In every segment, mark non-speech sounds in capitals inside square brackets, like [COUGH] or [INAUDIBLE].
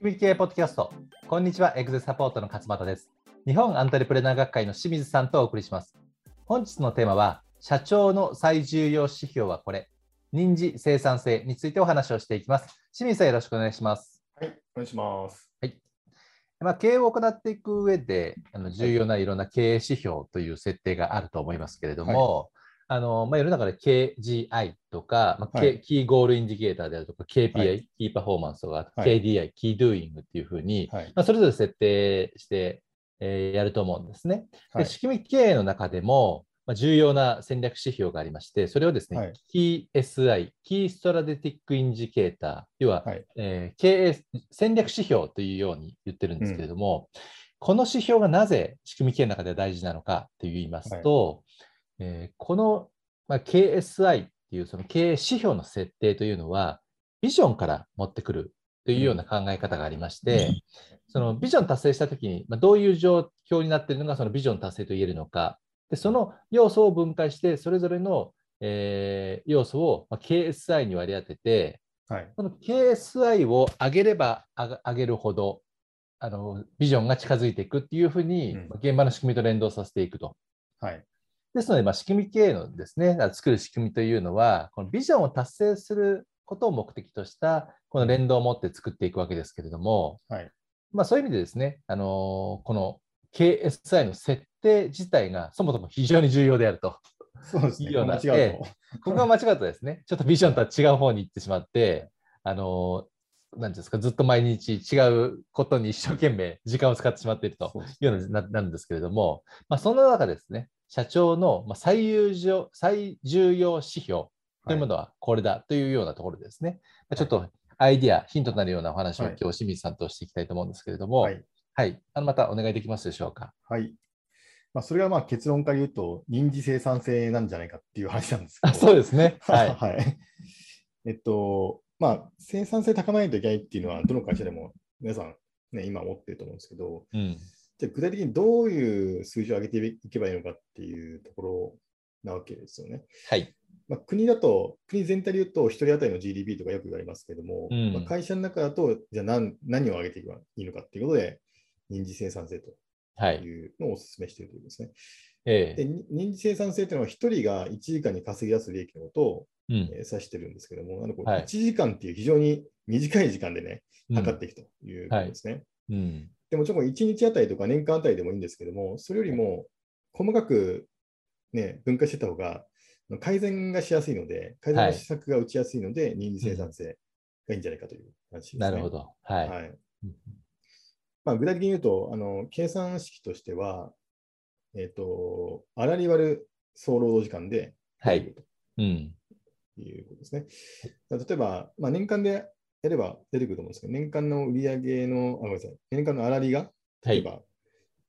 仕組み経営ポッドキャスト。こんにちは、エグゼサポートの勝俣です。日本アントレプレナー学会の清水さんとお送りします。本日のテーマは、社長の最重要指標はこれ、人時生産性についてお話をしていきます。清水さん、よろしくお願いします。はい、お願いします。まあ、経営を行っていく上で、あの重要ないろんな経営指標という設定があると思いますけれども、あのまあ、世の中で KGI とか、まあはい。 Key Goal Indicator であるとか、KPI、はい。 Key Performance とか、はい。KDI、 Key Doing っていうふうに、はい。まあ、それぞれ設定して、えーやると思うんですね。はい。で仕組み経営の中でも、まあ、重要な戦略指標がありまして、それをですね、はい。キー SI、キーストラティックインジケーター、要は、はい。えー経営戦略指標というように言ってるんですけれども、この指標がなぜ仕組み経営の中で大事なのかと言いますと、えーこの、まあ、KSI っていうその経営指標の設定というのは、ビジョンから持ってくるというような考え方がありまして、そのビジョン達成したときに、まあ、どういう状況になっているのがそのビジョン達成と言えるのか、でその要素を分解して、それぞれの、えー要素を、まあ、KSI に割り当てて、はい。この KSI を上げれば上げるほどあのビジョンが近づいていくっていうふうに、うんまあ現場の仕組みと連動させていくと。はい。ですので、まあ、仕組み経営のですね、作る仕組みというのは、このビジョンを達成することを目的とした、この連動を持って作っていくわけですけれども、はい。まあ、そういう意味でですね、あのこの KSI の設定自体がそもそも非常に重要であると。そうですね。いいような間違うと。ここが間違ったですね。ちょっとビジョンとは違う方に行ってしまって、あのなんですか、ずっと毎日違うことに一生懸命時間を使ってしまっているというようなななんですけれども、まあ、その中ですね、社長のまあ最有重最重要指標というものはこれだというようなところですね。まあちょっとアイディア、ヒントになるようなお話をはい今日清水さんとしていきたいと思うんですけれども、ははい、い。あのまたお願いできますでしょうか？はい。まあ、それがまあ結論から言うと、人事生産性なんじゃないかっていう話なんですけあど。そうですね。[LAUGHS] はい。はい。えっと、まあ、生産性高めないといけないっていうのは、どの会社でも皆さん、ね、今思ってると思うんですけど、うん、じゃあ具体的にどういう数字を上げていけばいいのかっていうところなわけですよね。はい。まあ、国だと、国全体で言うと、1人当たりの GDP とかよく言われますけども、うんまあ、会社の中だと、じゃあ何何を上げていけばいいのかっていうことで、人事生産性とはい。いうのをお勧めしているということですね。ええでに人事生産性というのは、1人が1時間に稼ぎ出す利益のことを、うんえー指してるんですけども、あのこうはい1時間っていう非常に短い時間でね、うん測っていくということですね。うんでもちろん1日あたりとか年間あたりでもいいんですけども、それよりも細かく、ね、分解してた方が改善がしやすいので、改善の施策が打ちやすいので、人事生産性がいいんじゃないかという話です、ねなるほ。ど。はい。はいうんまあ、具体的に言うと、あの計算式としては、えっ、と、粗利割る総労働時間ではいうん。ということですね。例えば、まあ、年間でやれば出てくると思うんですけど、年間の売上の、あ、ごめんなさい、年間の粗利が、はい。例えば、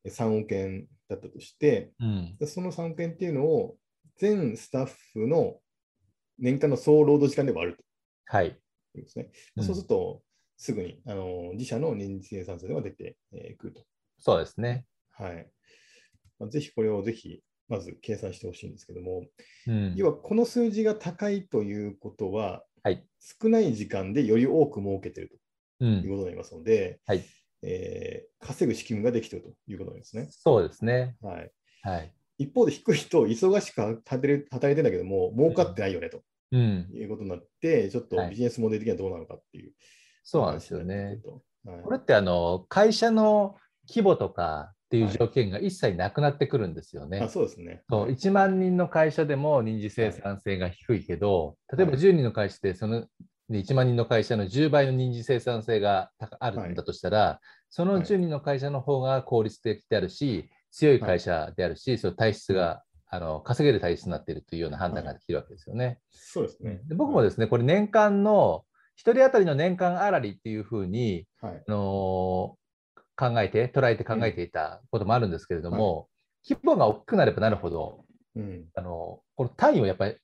3億円だったとして、うん。でその3億円っていうのを全スタッフの年間の総労働時間で割るはい。ということですね。うんそうすると、すぐにあの自社の年次生産性が出てえーくると。そうですね。はいまあ、ぜひこれをぜひまず計算してほしいんですけども、うん。要はこの数字が高いということは、はい。少ない時間でより多く儲けているう。というんことになりますので、はいえー稼ぐ仕組みができているということなんですね。そうですね。はい、はい。一方で低いと忙しく働いてる働いてんだけども、儲かってないよねとうん。いうことになって、ちょっとはいビジネスモデル的にはどうなのかっていうそうなんですよね。はいこれってあの会社の規模とかっていう条件が一切なくなってくるんですよね。あそうですね。そう1万人の会社でも人事生産性が低いけど、例えばはい10人の会社でそので1万人の会社の10倍の人事生産性が高あるんだとしたら、そのはい10人の会社の方が効率的であるし、強い会社であるし、その体質があの稼げる体質になっているというような判断ができるわけですよね。そうですね。で僕もですね、これ年間の1人当たりの年間粗利っていうふうに、はい。あの考えて、捉えて考えていたこともあるんですけれども、規模が大きくなればなるほど、うん。あのこの単位をやっぱり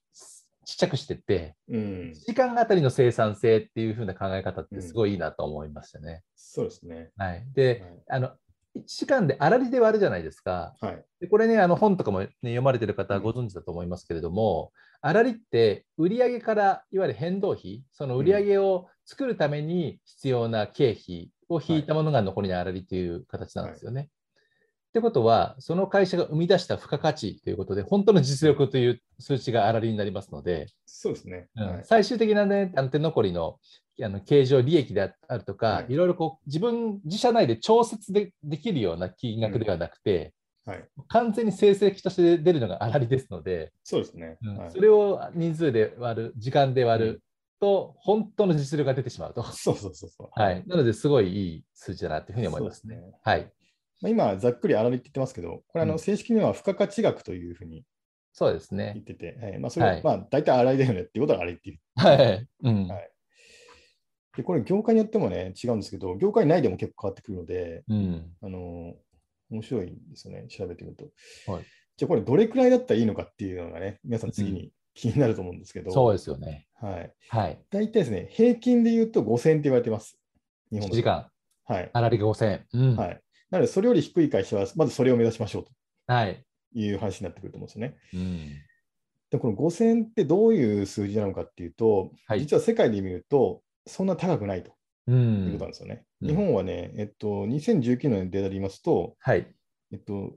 ちっちゃくしていって、うん。時間あたりの生産性っていう風な考え方ってすごいいいなと思いましたね。そうですね。はい、で、あの1時間で粗利で割るじゃないですか。はい。でこれね、あの本とかも、ね、読まれてる方はご存知だと思いますけれども、粗利って売上からいわゆる変動費、その売上を作るために必要な経費を引いたものが残りの粗利という形なんですよね。ってことは、その会社が生み出した付加価値ということで、本当の実力という数値が粗利になりますので、そうですね。うん。はい。最終的な、ね、あの手残りのあの経常利益であるとか、はい。い、ろいろこう自分、自社内で調節でできるような金額ではなくて、はい。完全に成績として出るのが粗利ですので、そうですね。うん。はいそれを人数で割る、時間で割ると、本当の実力が出てしまうと。[LAUGHS] そうそうそうそう。はい、なので、すごいいい数字だなというふうに思いますね。すねはい、まあ、今、ざっくり粗利って言ってますけど、これあの、うん正式には付加価値額というふうにそうです言っね。てて、はいまあ、それは、はいまあ、大体粗利だよねっていうことは粗利っていう。はい。うん。はいで、これ、業界によってもね、違うんですけど、業界内でも結構変わってくるので、うん。あの面白いんですよね、調べてみると。はいじゃあ、これ、どれくらいだったらいいのかっていうのがね、皆さん次に気になると思うんですけど、そうですよね。はい、はい。大体ですね、平均で言うと5000って言われてます。日本1時間、はい。粗利が5000円。うん。はい。なので、それより低い会社は、まずそれを目指しましょうとはい。いう話になってくると思うんですよね。うん。で、この5000ってどういう数字なのかっていうと、はい実は世界で見ると、そんな高くないとう。いうことなんんですよね。うん日本はね、えっと、2019年のデータで言いますと、はい。えっと、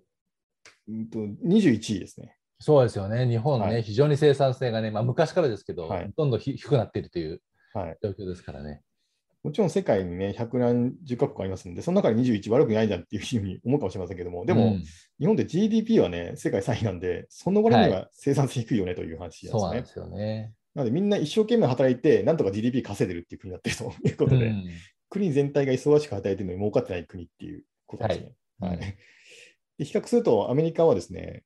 うんと21位ですね。そうですよね。日本ね、はい非常に生産性がね、まあ、昔からですけど、はいどんどんひ低くなっているというはい。状況ですからね。もちろん世界にね、百何十カ国ありますんで、その中で21悪くないじゃんっていうふうに思うかもしれませんけども、でも、うん日本で GDP はね、世界3位なんで、その割には生産性低いよねという話なんですね。そうなんですよね。なので、みんな一生懸命働いて、なんとか GDP 稼いでるっていう国になってると [LAUGHS] いうことで、うん国全体が忙しく働いてるのに儲かってない国っていうことですね。はいはいで比較すると、アメリカはですね、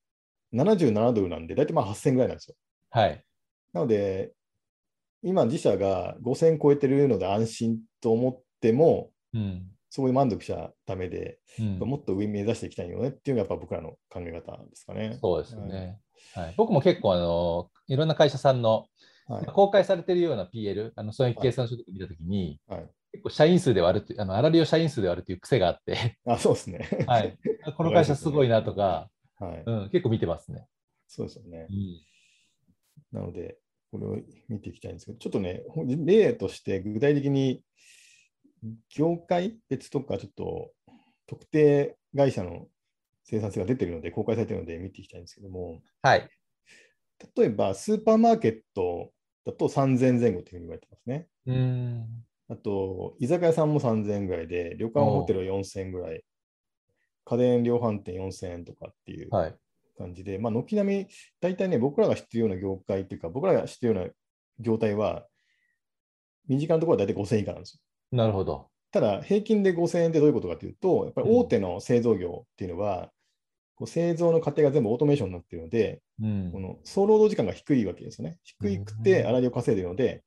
77ドルなんで、大体まあ8000ぐらいなんですよ。はい。なので、今、自社が5000超えてるので安心と思っても、うん。そこで満足しちゃダメで、うんもっと上目指していきたいよねっていうのがやっぱ僕らの考え方ですかね。そうですよね。はい、僕も結構あの、いろんな会社さんのはい。公開されているような PL、あの損益計算書とか見たときに、はい、結構社員数で割るって、あの、粗利を社員数で割るという癖があって、あ、そうですね。はい。この会社すごいなとか、はい。うん、結構見てますね。そうですよねう。ん。なので、これを見ていきたいんですけど、ちょっとね、例として具体的に業界別とか、ちょっと特定会社の生産性が出てるので、公開されてるので見ていきたいんですけども、はい。例えばスーパーマーケットだと3000前後というふうに言われてますね。うん。あと、居酒屋さんも3000円ぐらいで、旅館ホテルは4000円ぐらい、家電量販店4000円とかっていうはい。感じで、まあ、軒並み、大体ね、僕らが知ってるような業界っていうか、僕らが知ってるような業態は、身近なところは大体5000円以下なんですよ。なるほど。ただ、平均で5000円ってどういうことかというと、やっぱり大手の製造業っていうのは、こう製造の過程が全部オートメーションになっているので、うんこ。の総労働時間が低いわけですよね。低くて粗利を稼いでいるので、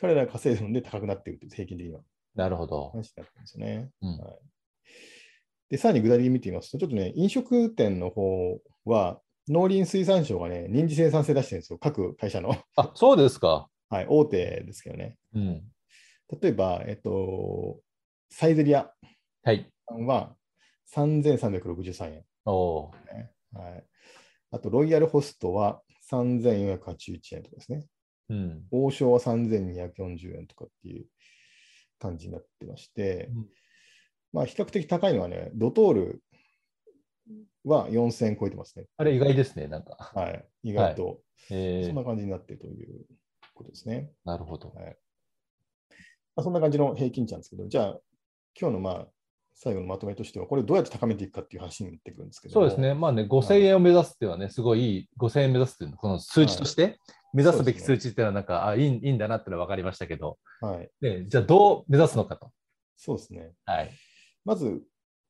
彼らが稼いでるので高くなっているという、平均的にはなるほど。話になってるんですよね。うんはいで、さらに具体的に見てみますと、ちょっとね、飲食店の方は、農林水産省がね、臨時生産性出してるんですよ、各会社の。[LAUGHS] あ、そうですか。はい、大手ですけどね。うん。例えば、えっと、サイゼリアはい。さんは3363円、ねはい。あと、ロイヤルホストは3481円とかですね。うん。王将は3240円とかっていう感じになってまして、うんまあ、比較的高いのはね、ドトールは4000円超えてますね。あれ意外ですね、なんか。はい。意外と、えーそんな感じになっているということですね。なるほど。はいまあ、そんな感じの平均値なんですけど、じゃあ、今日のまあ最後のまとめとしては、これをどうやって高めていくかっていう話になってくるんですけどもそうですね。。まあね、5000円を目指すっていうのはね、すごいいい、5000円目指すっていうのは、この数値として、目指すべき数値っていうのは、なんか、あいいいいんだなっていうのは分かりましたけど、はい。でじゃあどう目指すのかと。そうですね。はい。まず、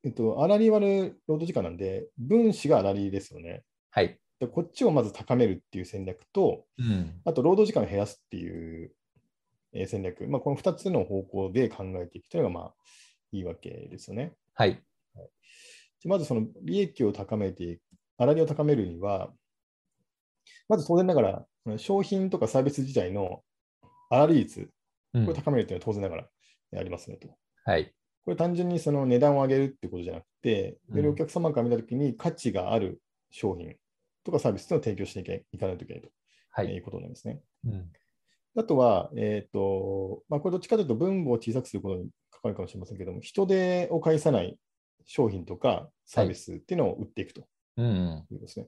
えっと、粗利割る労働時間なんで、分子が粗利ですよね。はい。でこっちをまず高めるっていう戦略と、うん。あと労働時間を減らすっていうえー戦略、まあ、この2つの方向で考えていくというのがまあいいわけですよね。はい。でまずその利益を高めていく、粗利を高めるには、まず当然ながら、商品とかサービス自体の粗利率、うんこれを高めるというのは当然ながらありますねと。はい。これ単純にその値段を上げるってことじゃなくて、うんよりお客様から見たときに価値がある商品とかサービスというのを提供していかないといけないとはいい。うことなんですね。うんあとは、えっ、と、まあ、これどっちかというと分母を小さくすることに関わるかもしれませんけども、人手を介さない商品とかサービスっていうのを売っていくとうん。いうですね。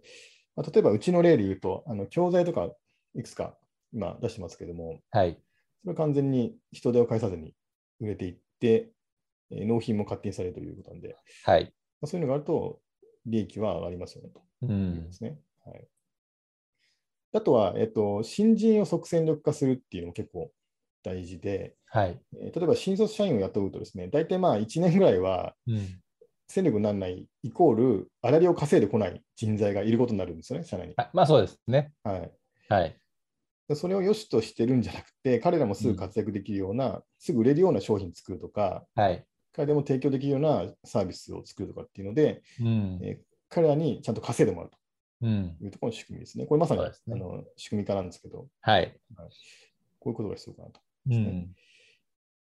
まあ、例えば、うちの例で言うと、あの教材とかいくつか今出してますけども、はい。それは完全に人手を介さずに売れていって、えー納品も勝手にされるということなんで、はい。まあ、そういうのがあると、利益は上がりますよねとう。んですね。はい、あとは、えっと、新人を即戦力化するっていうのも結構大事で、はい。えー例えば新卒社員を雇うとですね、大体まあ1年ぐらいはうん。戦力にならないイコール、粗利を稼いでこない人材がいることになるんですよね、社内に。あまあそうですね。はい、はい。でそれを良しとしてるんじゃなくて、彼らもすぐ活躍できるような、すぐ売れるような商品作るとか、はい。彼らも提供できるようなサービスを作るとかっていうので、うん。えー彼らにちゃんと稼いでもらううん。というところの仕組みですね。これまさに、ねあの仕組み化なんですけど、はい。こういうことが必要かなと。うん。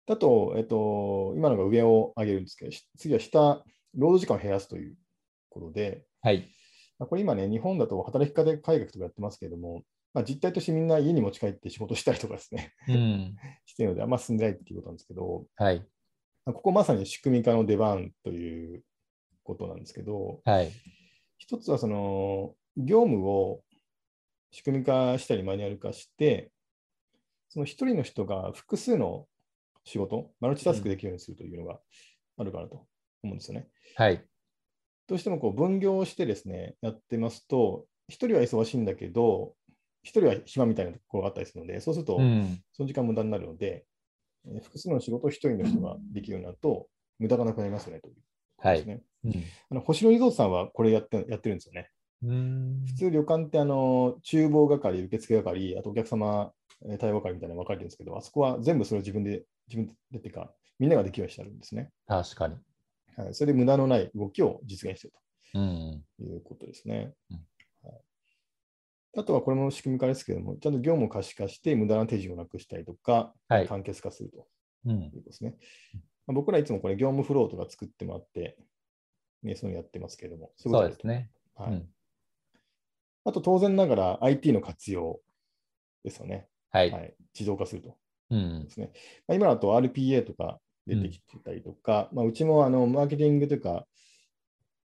あと、えっと、今のが上を上げるんですけど、し次は下、労働時間を減らすということで、はい。まあこれ今ね、日本だと働き方改革とかやってますけれども、まあ、実態としてみんな家に持ち帰って仕事したりとかですね、うん。しているので、あんま進んでないっていうことなんですけど、はい。まあここまさに仕組み化の出番ということなんですけど、はい。一つはその業務を仕組み化したりマニュアル化して、その一人の人が複数の仕事、マルチタスクできるようにするというのがあるかなと思うんですよね。はい。どうしてもこう分業してですね、やってますと、一人は忙しいんだけど、一人は暇みたいなところがあったりするので、そうするとうん。その時間無駄になるので、えー複数の仕事を一人の人ができるようになると、無駄がなくなりますよねということはい。ですね。うんあの星野リゾートさんはこれやってやってるんですよね。うん。普通旅館ってあの厨房係、受付係、あとお客様えー対応係みたいなの分かれてるんですけど、あそこは全部それを自分で、自分でっていうか、みんなができるようにしてあるんですね。確かに。はい、それで無駄のない動きを実現しているうん。ということですね。うんはい、あとはこれも仕組み化ですけれども、ちゃんと業務を可視化して無駄な手順をなくしたりとか、はい簡潔化するとうんいう。ことですね。まあ僕らいつもこれ業務フローとか作ってもらって、ね、そういうのやってますけれども、そういうですね。はいうんあと当然ながら IT の活用ですよね。はい。はい、自動化するとうんで。すね。まあ、今だと RPA とか出てきてたりとか、まあ、うちもあのマーケティングというか、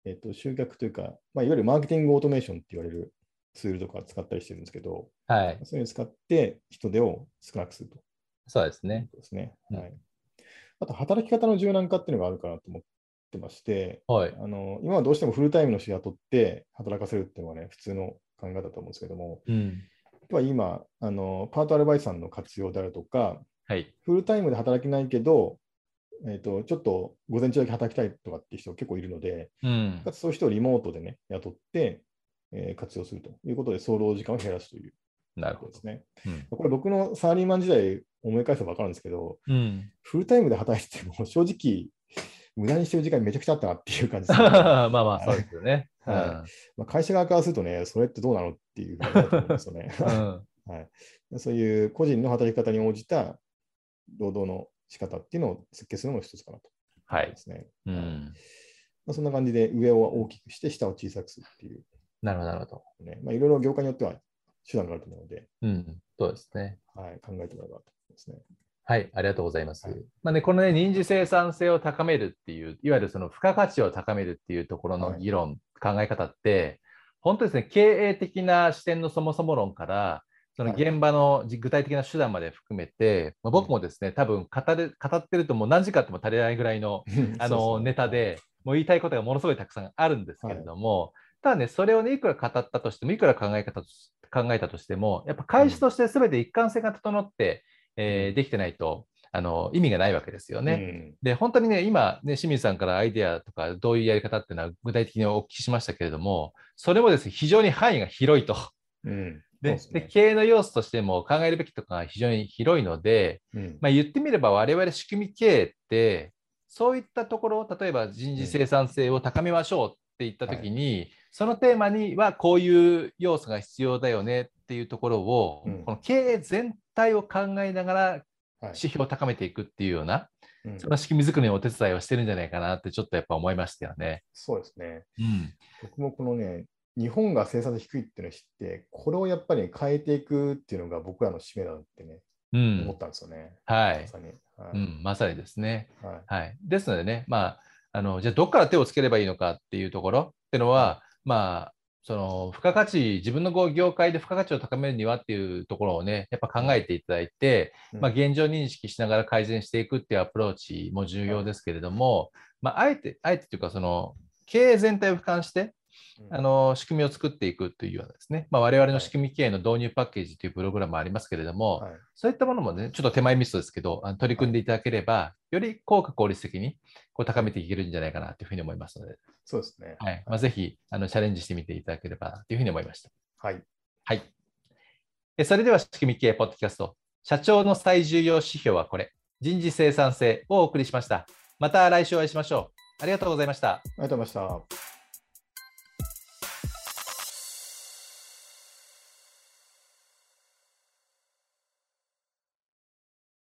えっと集客というか、まあ、いわゆるマーケティングオートメーションって言われるツールとか使ったりしてるんですけど、はい。そういうのを使って人手を少なくするとそうですね。ですね。うんはい、あと、働き方の柔軟化っていうのがあるかなと思ってまして、はい。あの今はどうしてもフルタイムの人雇って働かせるっていうのがね、普通の考え方だと思うんですけども、うん。は今あの、パートアルバイトさんの活用であるとか、はい。フルタイムで働けないけど、えーと、ちょっと午前中だけ働きたいとかっていう人結構いるので、うんそういう人をリモートでね、雇って、えー活用するということで、総労働時間を減らすというなるほどです。ね。うん。これ僕のサラリーマン時代思い返せば分かるんですけど、うん。フルタイムで働いてても正直、無駄にしてる時間めちゃくちゃあったなっていう感じです、ね [LAUGHS] まあまあ、そうですよね。はまあ会社側からするとね、それってどうなのっていう感じだと思うんですよね。[LAUGHS] うん。[LAUGHS] はい、そういう個人の働き方に応じた労働の仕方っていうのを設計するのも一つかなとはい思いま。すね。うん。まあ、そんな感じで上を大きくして下を小さくするっていう、なるほど、なるほど。ね。まあ、いろいろ業界によっては手段があると思うので、うん。そうですね。はい、考えてもらえばと思いますね。はい、ありがとうございます。はいまあね、このね、認知生産性を高めるっていう、いわゆるその付加価値を高めるっていうところのはい議論、考え方って、本当ですね、経営的な視点のそもそも論から、そのはい現場のじ具体的な手段まで含めて、まあ、僕もですね、多分語る語ってるともう何時間あっても足りないぐらいの [LAUGHS] あのネタ、で、もう言いたいことがものすごいたくさんあるんですけれども、ただね、それをね、いくら語ったとしても、いくら考え方考えたとしても、やっぱ会社として全て一貫性が整って、えーできてないとあの意味がないわけですよね。で、本当にね、今、ね、清水さんからアイデアとか、どういうやり方っていうのは具体的にお聞きしましたけれども、それもですね、非常に範囲が広いと。うん。うんでですねで経営の要素としても考えるべきとかが非常に広いので、うんまあ、言ってみれば我々仕組み経営ってそういったところを例えば人事生産性を高めましょうって言った時に、そのテーマにはこういう要素が必要だよねっていうところを、うんこの経営全体を考えながらはい指標を高めていくっていうような、うんその仕組み作りのお手伝いをしてるんじゃないかなってちょっとやっぱ思いましたよね。そうですね。うん、僕もこのね、日本が生産性低いっていうのを知って、これをやっぱり変えていくっていうのが僕らの使命だってね、思ったんですよね。はいまさに。はいうん、まさにですね。はいはい、ですのでね、まあ、あのじゃあどこから手をつければいいのかっていうところっていうのは、まあ、その付加価値、自分の業界で付加価値を高めるにはっていうところをね、やっぱ考えていただいて、うん。まあ、現状認識しながら改善していくっていうアプローチも重要ですけれども、まあ、あえて、あえてというか、その経営全体を俯瞰して、あの仕組みを作っていくというようなですね、まあ、我々の仕組み経営の導入パッケージというプログラムもありますけれども、はい。そういったものもね、ちょっと手前ミスですけど、あの取り組んでいただければ、より効果効率的にこう高めていけるんじゃないかなというふうに思いますので、そうですね。はいまあ、ぜひあのチャレンジしてみていただければというふうに思いました。はい。はい。えそれでは仕組み系ポッドキャスト、社長の最重要指標はこれ、人事生産性をお送りしました。また来週お会いしましょう。ありがとうございました。ありがとうございました。